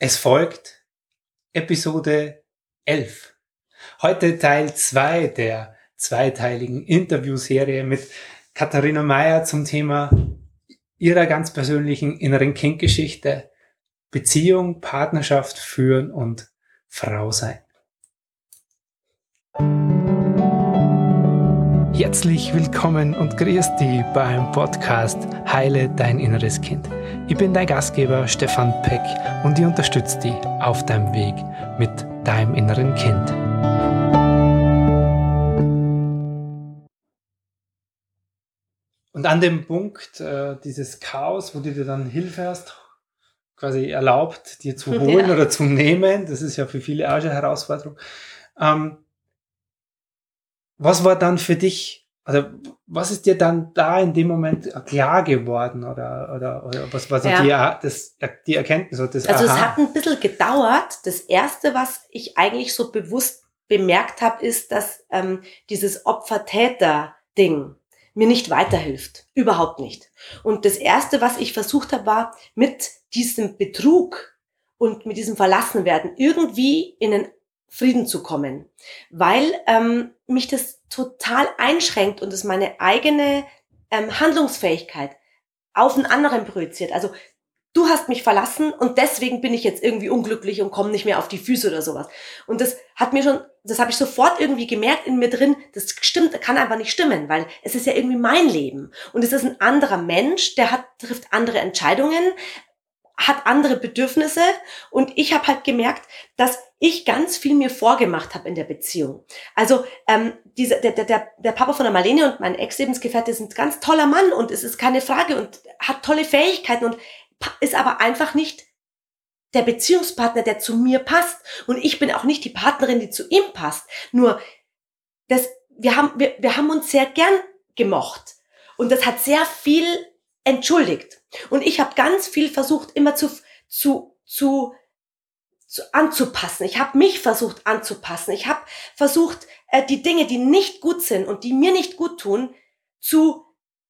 Es folgt Episode 11. Heute Teil 2 der zweiteiligen Interviewserie mit Katharina Meyer zum Thema ihrer ganz persönlichen inneren Kindgeschichte, Beziehung, Partnerschaft führen und Frau sein. Herzlich willkommen und grüß dich beim Podcast Heile dein inneres Kind. Ich bin dein Gastgeber Stefan Peck und ich unterstütze dich auf deinem Weg mit deinem inneren Kind. Und an dem Punkt äh, dieses Chaos, wo du dir dann Hilfe hast, quasi erlaubt, dir zu holen ja. oder zu nehmen, das ist ja für viele auch eine Herausforderung. Ähm, was war dann für dich also was ist dir dann da in dem Moment klar geworden oder, oder, oder was war so ja. die, das, die Erkenntnis? Oder das also Aha? es hat ein bisschen gedauert. Das Erste, was ich eigentlich so bewusst bemerkt habe, ist, dass ähm, dieses Opfer-Täter-Ding mir nicht weiterhilft. Überhaupt nicht. Und das Erste, was ich versucht habe, war mit diesem Betrug und mit diesem Verlassenwerden irgendwie in den Frieden zu kommen, weil ähm, mich das total einschränkt und es meine eigene ähm, Handlungsfähigkeit auf einen anderen projiziert. Also du hast mich verlassen und deswegen bin ich jetzt irgendwie unglücklich und komme nicht mehr auf die Füße oder sowas. Und das hat mir schon, das habe ich sofort irgendwie gemerkt in mir drin, das stimmt, kann einfach nicht stimmen, weil es ist ja irgendwie mein Leben. Und es ist ein anderer Mensch, der hat, trifft andere Entscheidungen, hat andere Bedürfnisse und ich habe halt gemerkt, dass ich ganz viel mir vorgemacht habe in der Beziehung. Also ähm, dieser, der, der, der Papa von der Marlene und mein Ex-Lebensgefährte sind ein ganz toller Mann und es ist keine Frage und hat tolle Fähigkeiten und ist aber einfach nicht der Beziehungspartner, der zu mir passt. Und ich bin auch nicht die Partnerin, die zu ihm passt. Nur, das, wir, haben, wir, wir haben uns sehr gern gemocht. Und das hat sehr viel entschuldigt. Und ich habe ganz viel versucht, immer zu, zu, zu, zu anzupassen. Ich habe mich versucht anzupassen. Ich habe versucht, äh, die Dinge, die nicht gut sind und die mir nicht gut tun, zu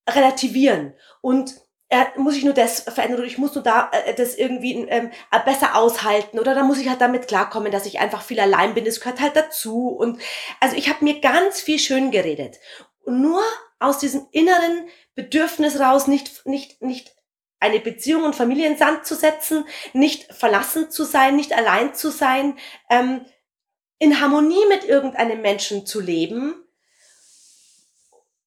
relativieren. Und äh, muss ich nur das verändern oder ich muss nur da äh, das irgendwie ähm, besser aushalten oder da muss ich halt damit klarkommen, dass ich einfach viel allein bin. Das gehört halt dazu. Und also ich habe mir ganz viel schön geredet. Und nur aus diesem inneren Bedürfnis raus, nicht, nicht, nicht eine Beziehung und Familie in Sand zu setzen, nicht verlassen zu sein, nicht allein zu sein, ähm, in Harmonie mit irgendeinem Menschen zu leben.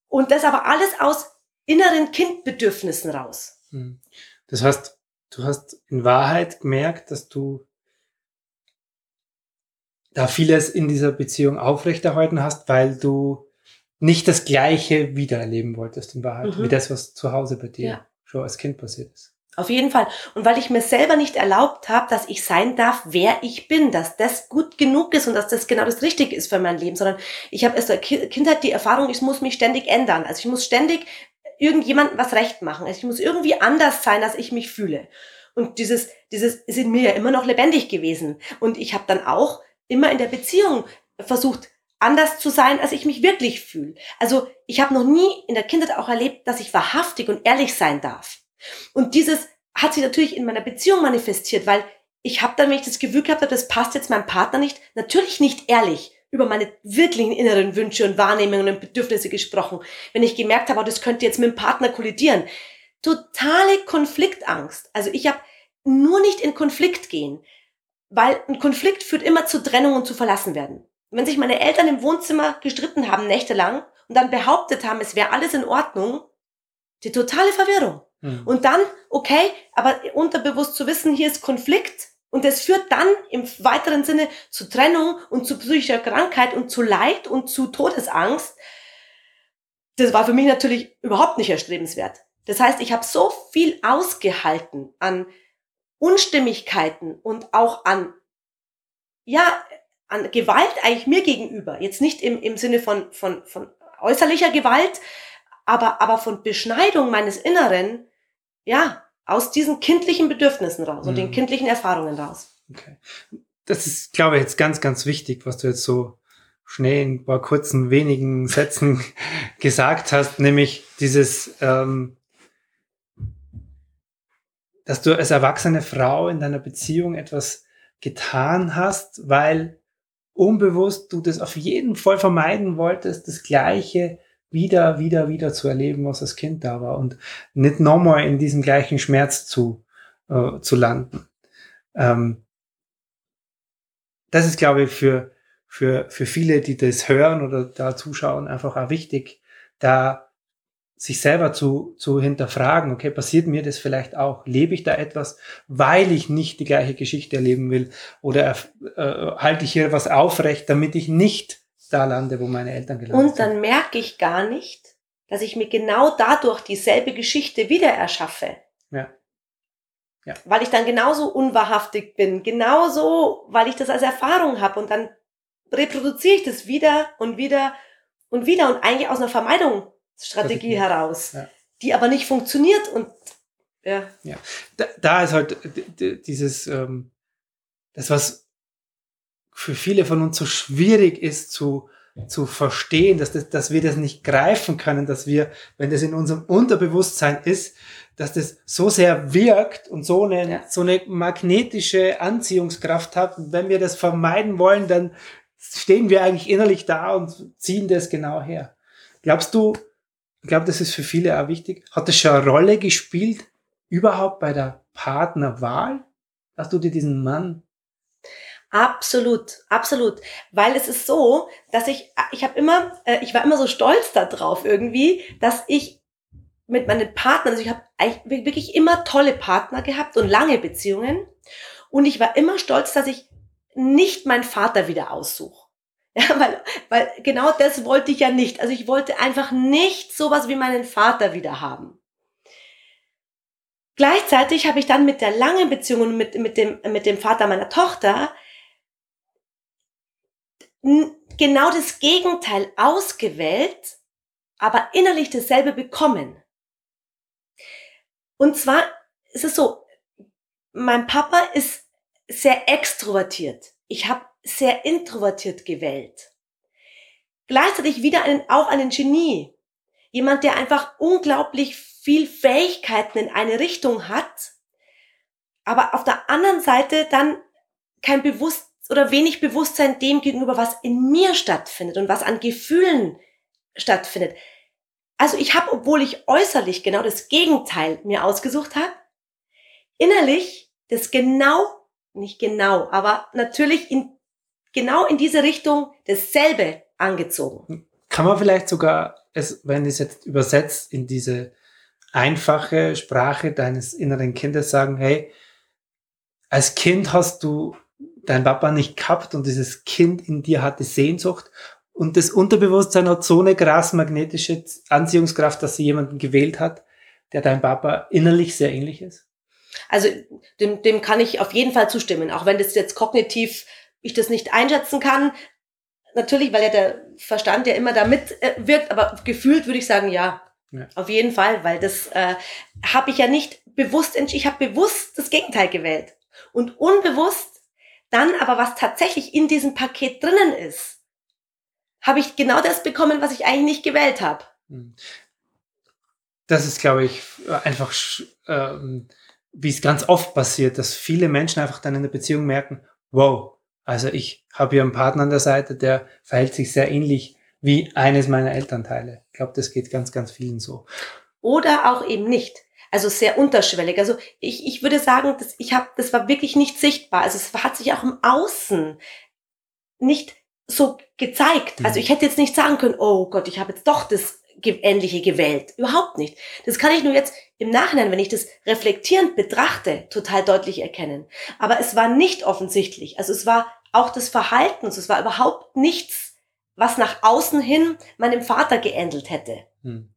Und das aber alles aus inneren Kindbedürfnissen raus. Hm. Das heißt, du hast in Wahrheit gemerkt, dass du da vieles in dieser Beziehung aufrechterhalten hast, weil du nicht das Gleiche wiedererleben wolltest in Wahrheit, mhm. wie das, was zu Hause bei dir ja. Schon als Kind passiert ist. Auf jeden Fall. Und weil ich mir selber nicht erlaubt habe, dass ich sein darf, wer ich bin, dass das gut genug ist und dass das genau das Richtige ist für mein Leben, sondern ich habe erst der Kindheit die Erfahrung, ich muss mich ständig ändern. Also ich muss ständig irgendjemandem was recht machen. Also ich muss irgendwie anders sein, als ich mich fühle. Und dieses, dieses ist in mir ja immer noch lebendig gewesen. Und ich habe dann auch immer in der Beziehung versucht, anders zu sein, als ich mich wirklich fühle. Also ich habe noch nie in der Kindheit auch erlebt, dass ich wahrhaftig und ehrlich sein darf. Und dieses hat sich natürlich in meiner Beziehung manifestiert, weil ich habe dann, wenn ich das Gefühl gehabt habe, das passt jetzt meinem Partner nicht, natürlich nicht ehrlich über meine wirklichen inneren Wünsche und Wahrnehmungen und Bedürfnisse gesprochen. Wenn ich gemerkt habe, oh, das könnte jetzt mit dem Partner kollidieren. Totale Konfliktangst. Also ich habe nur nicht in Konflikt gehen, weil ein Konflikt führt immer zu Trennung und zu verlassen werden wenn sich meine Eltern im Wohnzimmer gestritten haben, nächtelang, und dann behauptet haben, es wäre alles in Ordnung, die totale Verwirrung. Mhm. Und dann, okay, aber unterbewusst zu wissen, hier ist Konflikt, und es führt dann im weiteren Sinne zu Trennung und zu psychischer Krankheit und zu Leid und zu Todesangst. Das war für mich natürlich überhaupt nicht erstrebenswert. Das heißt, ich habe so viel ausgehalten an Unstimmigkeiten und auch an ja, an Gewalt eigentlich mir gegenüber. Jetzt nicht im, im Sinne von, von, von äußerlicher Gewalt, aber, aber von Beschneidung meines Inneren, ja, aus diesen kindlichen Bedürfnissen raus mhm. und den mhm. kindlichen Erfahrungen raus. Okay. Das ist, glaube ich, jetzt ganz, ganz wichtig, was du jetzt so schnell in ein paar kurzen, wenigen Sätzen gesagt hast, nämlich dieses, ähm, dass du als erwachsene Frau in deiner Beziehung etwas getan hast, weil unbewusst du das auf jeden Fall vermeiden wolltest, das Gleiche wieder, wieder, wieder zu erleben, was als Kind da war und nicht nochmal in diesem gleichen Schmerz zu, äh, zu landen. Ähm, das ist, glaube ich, für, für, für viele, die das hören oder da zuschauen, einfach auch wichtig, da sich selber zu, zu hinterfragen, okay, passiert mir das vielleicht auch? Lebe ich da etwas, weil ich nicht die gleiche Geschichte erleben will? Oder äh, halte ich hier was aufrecht, damit ich nicht da lande, wo meine Eltern gelandet sind? Und dann sind? merke ich gar nicht, dass ich mir genau dadurch dieselbe Geschichte wieder erschaffe. Ja. ja. Weil ich dann genauso unwahrhaftig bin, genauso, weil ich das als Erfahrung habe und dann reproduziere ich das wieder und wieder und wieder und eigentlich aus einer Vermeidung Strategie heraus, ja. die aber nicht funktioniert und ja. ja. Da, da ist halt dieses, ähm, das, was für viele von uns so schwierig ist zu, zu verstehen, dass, das, dass wir das nicht greifen können, dass wir, wenn das in unserem Unterbewusstsein ist, dass das so sehr wirkt und so eine, ja. so eine magnetische Anziehungskraft hat. wenn wir das vermeiden wollen, dann stehen wir eigentlich innerlich da und ziehen das genau her. Glaubst du, ich glaube, das ist für viele auch wichtig. Hat das schon eine Rolle gespielt, überhaupt bei der Partnerwahl, dass du dir diesen Mann Absolut, absolut, weil es ist so, dass ich ich habe immer äh, ich war immer so stolz darauf irgendwie, dass ich mit meinen Partnern, also ich habe wirklich immer tolle Partner gehabt und lange Beziehungen und ich war immer stolz, dass ich nicht meinen Vater wieder aussuche. Ja, weil, weil genau das wollte ich ja nicht. Also ich wollte einfach nicht sowas wie meinen Vater wieder haben. Gleichzeitig habe ich dann mit der langen Beziehung mit, mit, dem, mit dem Vater meiner Tochter genau das Gegenteil ausgewählt, aber innerlich dasselbe bekommen. Und zwar ist es so, mein Papa ist sehr extrovertiert. Ich habe sehr introvertiert gewählt. Gleichzeitig wieder einen, auch einen Genie. Jemand, der einfach unglaublich viel Fähigkeiten in eine Richtung hat, aber auf der anderen Seite dann kein Bewusst oder wenig Bewusstsein dem gegenüber, was in mir stattfindet und was an Gefühlen stattfindet. Also ich habe, obwohl ich äußerlich genau das Gegenteil mir ausgesucht habe, innerlich das genau, nicht genau, aber natürlich in genau in diese Richtung dasselbe angezogen. Kann man vielleicht sogar, es, wenn es jetzt übersetzt in diese einfache Sprache deines inneren Kindes sagen, hey, als Kind hast du dein Papa nicht gehabt und dieses Kind in dir hatte Sehnsucht und das Unterbewusstsein hat so eine krass magnetische Anziehungskraft, dass sie jemanden gewählt hat, der dein Papa innerlich sehr ähnlich ist? Also dem, dem kann ich auf jeden Fall zustimmen, auch wenn das jetzt kognitiv ich das nicht einschätzen kann. Natürlich, weil ja der Verstand ja immer da mitwirkt, äh, aber gefühlt würde ich sagen, ja, ja. Auf jeden Fall, weil das äh, habe ich ja nicht bewusst entschieden. Ich habe bewusst das Gegenteil gewählt. Und unbewusst dann aber, was tatsächlich in diesem Paket drinnen ist, habe ich genau das bekommen, was ich eigentlich nicht gewählt habe. Hm. Das ist, glaube ich, einfach, ähm, wie es ganz oft passiert, dass viele Menschen einfach dann in der Beziehung merken, wow, also ich habe hier einen Partner an der Seite, der verhält sich sehr ähnlich wie eines meiner Elternteile. Ich glaube, das geht ganz, ganz vielen so. Oder auch eben nicht. Also sehr unterschwellig. Also ich, ich würde sagen, dass ich habe, das war wirklich nicht sichtbar. Also es hat sich auch im Außen nicht so gezeigt. Also mhm. ich hätte jetzt nicht sagen können, oh Gott, ich habe jetzt doch das Ähnliche gewählt. Überhaupt nicht. Das kann ich nur jetzt im Nachhinein, wenn ich das reflektierend betrachte, total deutlich erkennen. Aber es war nicht offensichtlich. Also es war auch des Verhaltens. Es war überhaupt nichts, was nach außen hin meinem Vater geändelt hätte. Hm.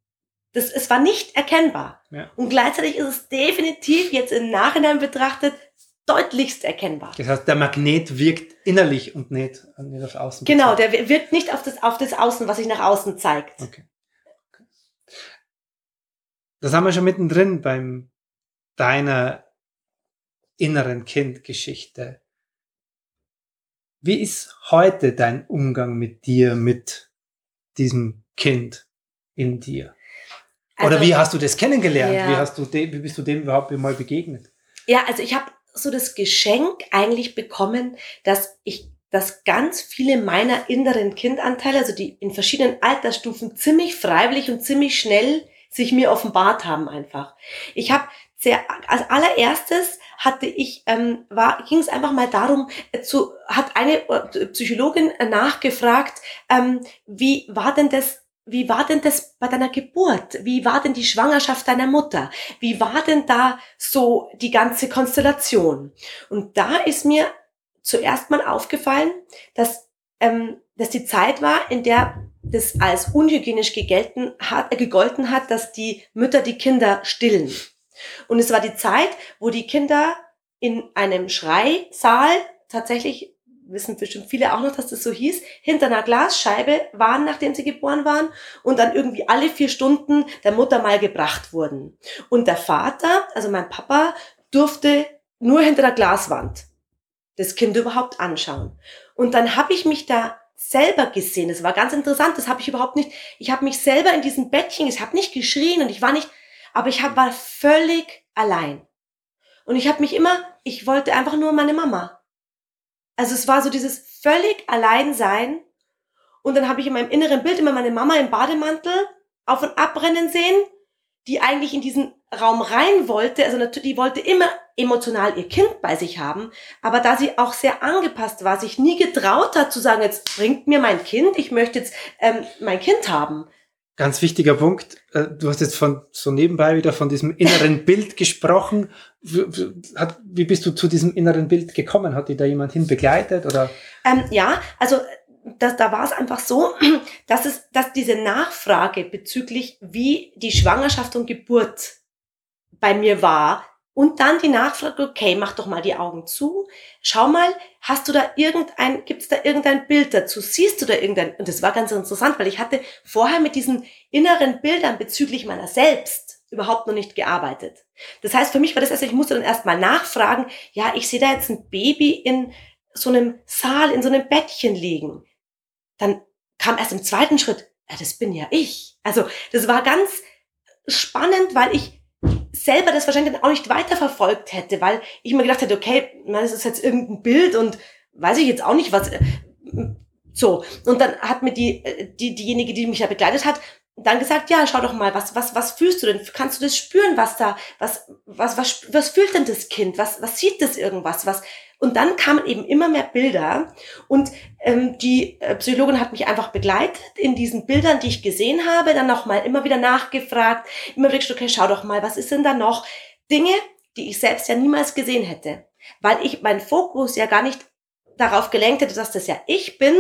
Das, es war nicht erkennbar. Ja. Und gleichzeitig ist es definitiv jetzt im Nachhinein betrachtet deutlichst erkennbar. Das heißt, der Magnet wirkt innerlich und nicht, nicht auf Außen. Genau, der wirkt nicht auf das, auf das Außen, was sich nach außen zeigt. Okay. okay. Das haben wir schon mittendrin beim deiner inneren Kindgeschichte. Wie ist heute dein Umgang mit dir, mit diesem Kind in dir? Also, Oder wie hast du das kennengelernt? Ja. Wie, hast du wie bist du dem überhaupt mal begegnet? Ja, also ich habe so das Geschenk eigentlich bekommen, dass ich dass ganz viele meiner inneren Kindanteile, also die in verschiedenen Altersstufen ziemlich freiwillig und ziemlich schnell sich mir offenbart haben einfach. Ich habe sehr als allererstes hatte ich ähm, war ging es einfach mal darum äh, zu hat eine äh, Psychologin äh, nachgefragt ähm, wie war denn das wie war denn das bei deiner Geburt? Wie war denn die Schwangerschaft deiner Mutter? Wie war denn da so die ganze Konstellation? Und da ist mir zuerst mal aufgefallen, dass, ähm, dass die Zeit war, in der das als unhygienisch gegelten hat, gegolten hat, dass die Mütter die Kinder stillen. Und es war die Zeit, wo die Kinder in einem Schreisaal tatsächlich wissen bestimmt viele auch noch, dass das so hieß, hinter einer Glasscheibe waren, nachdem sie geboren waren und dann irgendwie alle vier Stunden der Mutter mal gebracht wurden. Und der Vater, also mein Papa, durfte nur hinter der Glaswand das Kind überhaupt anschauen. Und dann habe ich mich da selber gesehen. Das war ganz interessant. Das habe ich überhaupt nicht. Ich habe mich selber in diesem Bettchen, ich habe nicht geschrien und ich war nicht, aber ich hab, war völlig allein. Und ich habe mich immer, ich wollte einfach nur meine Mama. Also es war so dieses völlig allein sein. Und dann habe ich in meinem inneren Bild immer meine Mama im Bademantel auf und abrennen sehen, die eigentlich in diesen Raum rein wollte. Also die wollte immer emotional ihr Kind bei sich haben. Aber da sie auch sehr angepasst war, sich nie getraut hat zu sagen, jetzt bringt mir mein Kind, ich möchte jetzt ähm, mein Kind haben. Ganz wichtiger Punkt. Äh, du hast jetzt von so nebenbei wieder von diesem inneren Bild gesprochen. Wie bist du zu diesem inneren Bild gekommen? Hat dich da jemand hin begleitet oder? Ähm, ja, also das, da war es einfach so, dass es, dass diese Nachfrage bezüglich wie die Schwangerschaft und Geburt bei mir war, und dann die Nachfrage, okay, mach doch mal die Augen zu. Schau mal, hast du da irgendein, gibt's da irgendein Bild dazu? Siehst du da irgendein, und das war ganz interessant, weil ich hatte vorher mit diesen inneren Bildern bezüglich meiner selbst überhaupt noch nicht gearbeitet. Das heißt, für mich war das also, ich musste dann erstmal nachfragen, ja, ich sehe da jetzt ein Baby in so einem Saal, in so einem Bettchen liegen. Dann kam erst im zweiten Schritt, ja, das bin ja ich. Also, das war ganz spannend, weil ich selber das wahrscheinlich dann auch nicht weiterverfolgt hätte, weil ich mir gedacht hätte, okay, das ist jetzt irgendein Bild und weiß ich jetzt auch nicht, was. Äh, so. Und dann hat mir die, äh, die, diejenige, die mich ja begleitet hat, dann gesagt, ja, schau doch mal, was, was, was fühlst du denn? Kannst du das spüren, was da, was, was, was, was fühlt denn das Kind? Was, was sieht das irgendwas? Was, und dann kamen eben immer mehr Bilder und ähm, die äh, Psychologin hat mich einfach begleitet in diesen Bildern, die ich gesehen habe, dann nochmal immer wieder nachgefragt, immer wieder okay, schau doch mal, was ist denn da noch? Dinge, die ich selbst ja niemals gesehen hätte, weil ich meinen Fokus ja gar nicht darauf gelenkt hätte, dass das ja ich bin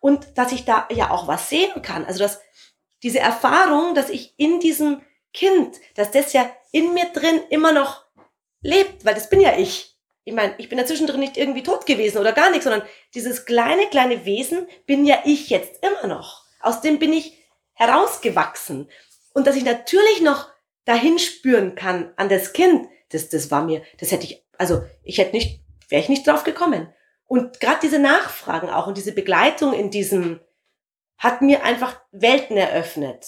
und dass ich da ja auch was sehen kann. Also dass diese Erfahrung, dass ich in diesem Kind, dass das ja in mir drin immer noch lebt, weil das bin ja ich ich meine, ich bin ja zwischendrin nicht irgendwie tot gewesen oder gar nichts, sondern dieses kleine, kleine Wesen bin ja ich jetzt immer noch. Aus dem bin ich herausgewachsen. Und dass ich natürlich noch dahin spüren kann an das Kind, das, das war mir, das hätte ich, also ich hätte nicht, wäre ich nicht drauf gekommen. Und gerade diese Nachfragen auch und diese Begleitung in diesem hat mir einfach Welten eröffnet.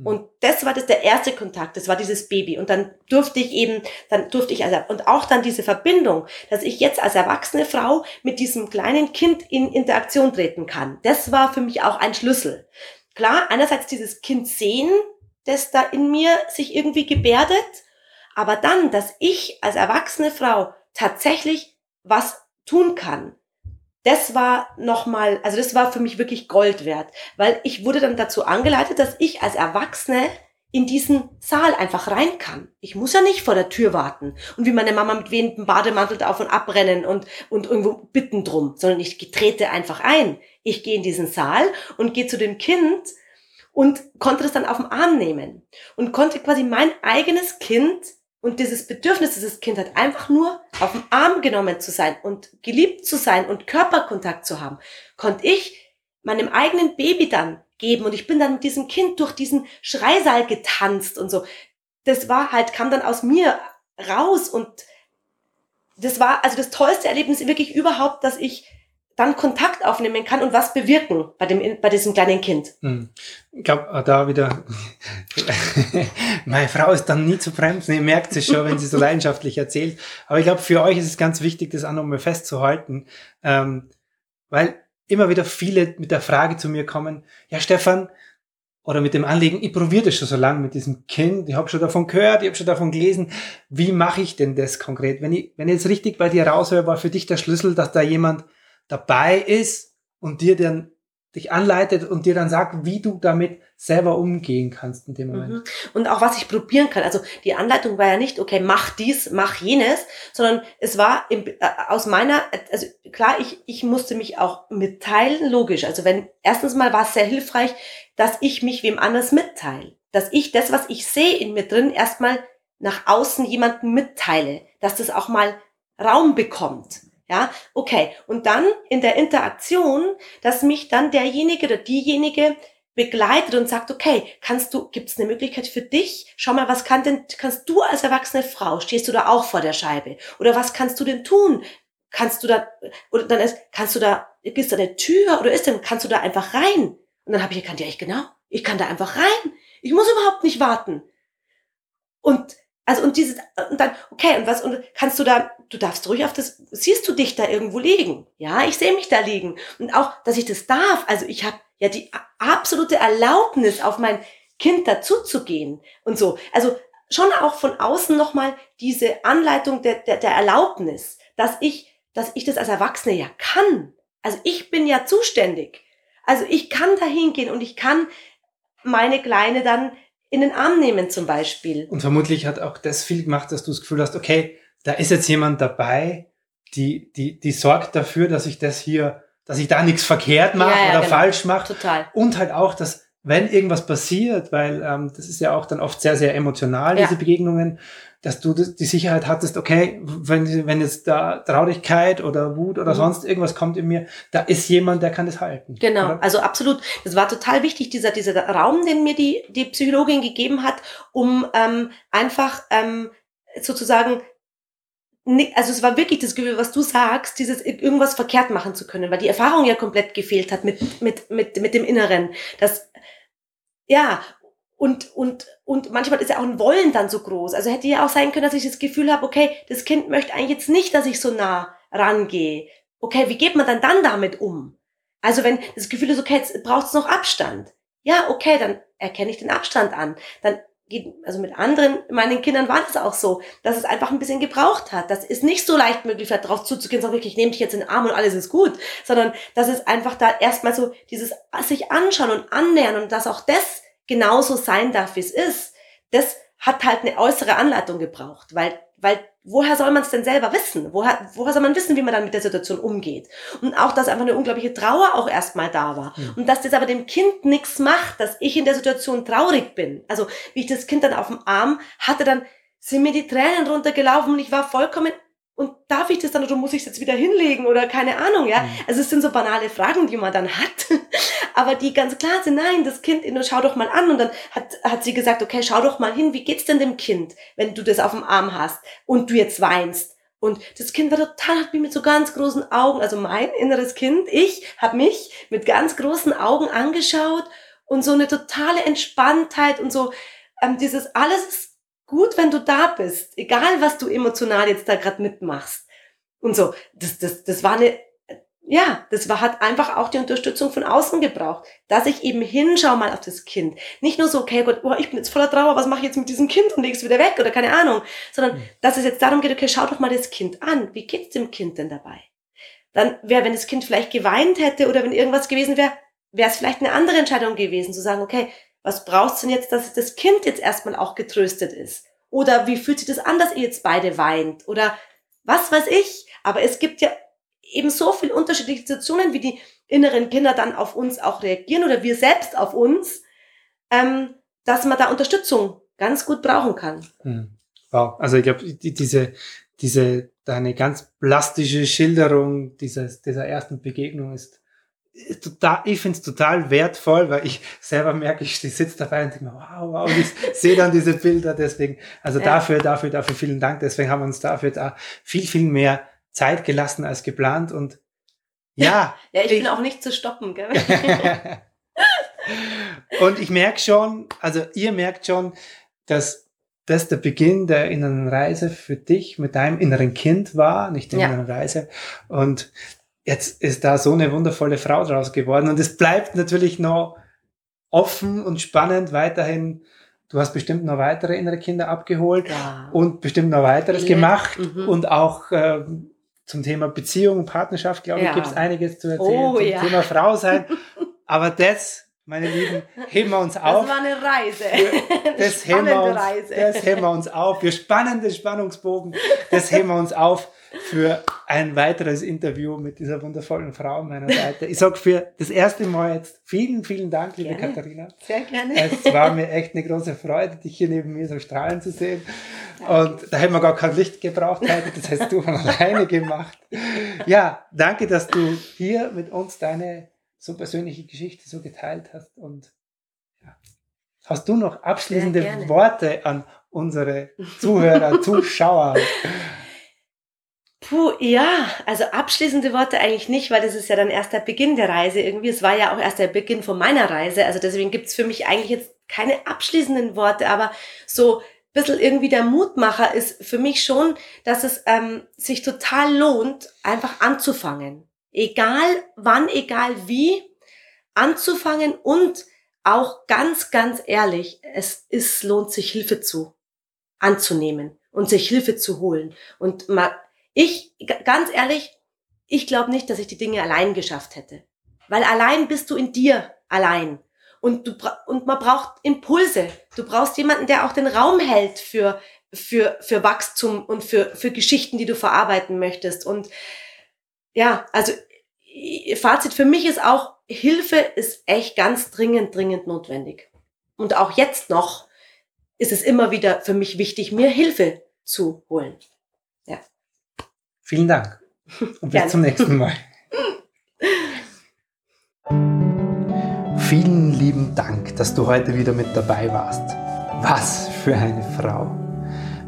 Mhm. Und das war das der erste Kontakt, das war dieses Baby. Und dann durfte ich eben, dann durfte ich also, und auch dann diese Verbindung, dass ich jetzt als erwachsene Frau mit diesem kleinen Kind in Interaktion treten kann. Das war für mich auch ein Schlüssel. Klar, einerseits dieses Kind sehen, das da in mir sich irgendwie gebärdet, aber dann, dass ich als erwachsene Frau tatsächlich was tun kann das war nochmal, also das war für mich wirklich Gold wert, weil ich wurde dann dazu angeleitet, dass ich als Erwachsene in diesen Saal einfach rein kann. Ich muss ja nicht vor der Tür warten und wie meine Mama mit wehendem Bademantel auf und abrennen und, und irgendwo bitten drum, sondern ich trete einfach ein. Ich gehe in diesen Saal und gehe zu dem Kind und konnte das dann auf den Arm nehmen und konnte quasi mein eigenes Kind und dieses Bedürfnis, dieses Kind hat einfach nur auf dem Arm genommen zu sein und geliebt zu sein und Körperkontakt zu haben, konnte ich meinem eigenen Baby dann geben und ich bin dann mit diesem Kind durch diesen Schreisaal getanzt und so. Das war halt, kam dann aus mir raus und das war also das tollste Erlebnis wirklich überhaupt, dass ich dann Kontakt aufnehmen kann und was bewirken bei, dem, bei diesem kleinen Kind. Hm. Ich glaube, äh, da wieder, meine Frau ist dann nie zu bremsen, ihr merkt es schon, wenn sie so leidenschaftlich erzählt. Aber ich glaube, für euch ist es ganz wichtig, das auch nochmal festzuhalten, ähm, weil immer wieder viele mit der Frage zu mir kommen, ja Stefan, oder mit dem Anliegen, ich probiere das schon so lange mit diesem Kind, ich habe schon davon gehört, ich habe schon davon gelesen, wie mache ich denn das konkret? Wenn ich, wenn ich jetzt richtig bei dir raushöre, war für dich der Schlüssel, dass da jemand dabei ist und dir dann dich anleitet und dir dann sagt, wie du damit selber umgehen kannst in dem mhm. Moment. Und auch was ich probieren kann. Also die Anleitung war ja nicht, okay, mach dies, mach jenes, sondern es war im, äh, aus meiner, also klar, ich, ich musste mich auch mitteilen, logisch. Also wenn, erstens mal war es sehr hilfreich, dass ich mich wem anders mitteile. Dass ich das, was ich sehe in mir drin, erstmal nach außen jemanden mitteile. Dass das auch mal Raum bekommt. Ja, okay. Und dann in der Interaktion, dass mich dann derjenige oder diejenige begleitet und sagt, okay, kannst du, gibt es eine Möglichkeit für dich? Schau mal, was kann denn, kannst du als erwachsene Frau, stehst du da auch vor der Scheibe? Oder was kannst du denn tun? Kannst du da, oder dann ist, kannst du da, ist da eine Tür oder ist denn, kannst du da einfach rein? Und dann habe ich erkannt, ja, ich genau, ich kann da einfach rein. Ich muss überhaupt nicht warten. Und also und dieses und dann okay und was und kannst du da du darfst ruhig auf das siehst du dich da irgendwo liegen? Ja ich sehe mich da liegen. Und auch dass ich das darf. Also ich habe ja die absolute Erlaubnis auf mein Kind dazuzugehen und so. Also schon auch von außen nochmal diese Anleitung der, der, der Erlaubnis dass ich dass ich das als Erwachsene ja kann. Also ich bin ja zuständig. Also ich kann da hingehen und ich kann meine Kleine dann in den Arm nehmen zum Beispiel. Und vermutlich hat auch das viel gemacht, dass du das Gefühl hast, okay, da ist jetzt jemand dabei, die, die, die sorgt dafür, dass ich das hier, dass ich da nichts verkehrt mache ja, ja, oder genau. falsch mache. Total. Und halt auch, dass wenn irgendwas passiert, weil ähm, das ist ja auch dann oft sehr, sehr emotional, ja. diese Begegnungen, dass du die Sicherheit hattest, okay, wenn, wenn jetzt da Traurigkeit oder Wut oder mhm. sonst irgendwas kommt in mir, da ist jemand, der kann das halten. Genau, oder? also absolut. Das war total wichtig, dieser, dieser Raum, den mir die, die Psychologin gegeben hat, um ähm, einfach ähm, sozusagen also es war wirklich das Gefühl, was du sagst, dieses irgendwas verkehrt machen zu können, weil die Erfahrung ja komplett gefehlt hat mit, mit, mit, mit dem Inneren. Das, ja, und, und, und manchmal ist ja auch ein Wollen dann so groß. Also hätte ja auch sein können, dass ich das Gefühl habe, okay, das Kind möchte eigentlich jetzt nicht, dass ich so nah rangehe. Okay, wie geht man dann dann damit um? Also wenn das Gefühl ist, okay, jetzt braucht es noch Abstand. Ja, okay, dann erkenne ich den Abstand an. Dann also mit anderen, meinen Kindern war das auch so, dass es einfach ein bisschen gebraucht hat. Das ist nicht so leicht möglich, drauf zuzugehen, sagen wirklich, ich nehme dich jetzt in den Arm und alles ist gut, sondern dass es einfach da erstmal so dieses sich anschauen und annähern und dass auch das genauso sein darf, wie es ist, das hat halt eine äußere Anleitung gebraucht, weil, weil woher soll man es denn selber wissen? Woher, woher soll man wissen, wie man dann mit der Situation umgeht? Und auch, dass einfach eine unglaubliche Trauer auch erstmal da war. Mhm. Und dass das aber dem Kind nichts macht, dass ich in der Situation traurig bin. Also, wie ich das Kind dann auf dem Arm hatte, dann sind mir die Tränen runtergelaufen und ich war vollkommen und darf ich das dann oder muss ich es jetzt wieder hinlegen oder keine Ahnung, ja? Mhm. Also es sind so banale Fragen, die man dann hat, aber die ganz klar sind, nein, das Kind, schau doch mal an und dann hat, hat sie gesagt, okay, schau doch mal hin, wie geht's denn dem Kind, wenn du das auf dem Arm hast und du jetzt weinst? Und das Kind war total, hat mich mit so ganz großen Augen, also mein inneres Kind, ich habe mich mit ganz großen Augen angeschaut und so eine totale Entspanntheit und so ähm, dieses alles ist gut, wenn du da bist, egal was du emotional jetzt da gerade mitmachst. Und so, das, das, das war eine, ja, das war, hat einfach auch die Unterstützung von außen gebraucht, dass ich eben hinschaue mal auf das Kind. Nicht nur so, okay, Gott, boah, ich bin jetzt voller Trauer, was mache ich jetzt mit diesem Kind und leg's wieder weg oder keine Ahnung, sondern mhm. dass es jetzt darum geht, okay, schau doch mal das Kind an. Wie geht's dem Kind denn dabei? Dann wäre, wenn das Kind vielleicht geweint hätte oder wenn irgendwas gewesen wäre, wäre es vielleicht eine andere Entscheidung gewesen, zu sagen, okay, was braucht's denn jetzt, dass das Kind jetzt erstmal auch getröstet ist? Oder wie fühlt sich das an, dass ihr jetzt beide weint? Oder was weiß ich? Aber es gibt ja eben so viele unterschiedliche Situationen, wie die inneren Kinder dann auf uns auch reagieren oder wir selbst auf uns, ähm, dass man da Unterstützung ganz gut brauchen kann. Hm. Wow, also ich glaube, die, diese, diese, deine ganz plastische Schilderung dieses, dieser ersten Begegnung ist total, ich finde es total wertvoll, weil ich selber merke, ich sitze dabei und denke mir, wow, wow, ich sehe dann diese Bilder, deswegen, also ja. dafür, dafür, dafür vielen Dank, deswegen haben wir uns dafür da viel, viel mehr Zeit gelassen als geplant und Ja. ja, ich, ich bin auch nicht zu stoppen, gell? und ich merke schon, also ihr merkt schon, dass das der Beginn der inneren Reise für dich mit deinem inneren Kind war, nicht der ja. inneren Reise. Und jetzt ist da so eine wundervolle Frau draus geworden. Und es bleibt natürlich noch offen und spannend weiterhin. Du hast bestimmt noch weitere innere Kinder abgeholt ja. und bestimmt noch weiteres Viele. gemacht mhm. und auch äh, zum Thema Beziehung und Partnerschaft, glaube ja. ich, gibt es einiges zu erzählen. Oh, zum ja. Thema Frau sein. Aber das meine Lieben, heben wir uns auf. Das war eine Reise. Das, heben wir uns, Reise. das heben wir uns auf. Wir spannen den Spannungsbogen. Das heben wir uns auf für ein weiteres Interview mit dieser wundervollen Frau an meiner Seite. Ich sage für das erste Mal jetzt vielen, vielen Dank, liebe gerne. Katharina. Sehr gerne. Es war mir echt eine große Freude, dich hier neben mir so strahlen zu sehen. Und da hätten wir gar kein Licht gebraucht heute. Das hast du von alleine gemacht. Ja, danke, dass du hier mit uns deine so persönliche Geschichte so geteilt hast. Und ja. hast du noch abschließende Worte an unsere Zuhörer, Zuschauer? Puh, ja, also abschließende Worte eigentlich nicht, weil das ist ja dann erst der Beginn der Reise irgendwie. Es war ja auch erst der Beginn von meiner Reise. Also deswegen gibt's für mich eigentlich jetzt keine abschließenden Worte, aber so ein bisschen irgendwie der Mutmacher ist für mich schon, dass es ähm, sich total lohnt, einfach anzufangen egal wann, egal wie, anzufangen und auch ganz, ganz ehrlich, es ist, lohnt sich Hilfe zu, anzunehmen und sich Hilfe zu holen. Und ich, ganz ehrlich, ich glaube nicht, dass ich die Dinge allein geschafft hätte. Weil allein bist du in dir allein. Und du, und man braucht Impulse. Du brauchst jemanden, der auch den Raum hält für, für, für Wachstum und für, für Geschichten, die du verarbeiten möchtest. Und ja, also Fazit für mich ist auch, Hilfe ist echt ganz dringend, dringend notwendig. Und auch jetzt noch ist es immer wieder für mich wichtig, mir Hilfe zu holen. Ja. Vielen Dank. Und bis zum nächsten Mal. Vielen lieben Dank, dass du heute wieder mit dabei warst. Was für eine Frau.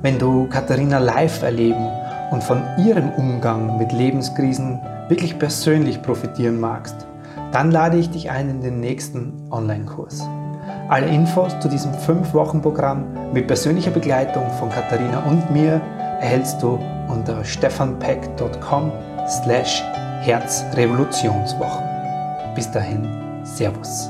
Wenn du Katharina live erleben und von ihrem Umgang mit Lebenskrisen wirklich persönlich profitieren magst, dann lade ich dich ein in den nächsten Online-Kurs. Alle Infos zu diesem 5-Wochen-Programm mit persönlicher Begleitung von Katharina und mir erhältst du unter stefanpeck.com slash Herzrevolutionswochen. Bis dahin, Servus.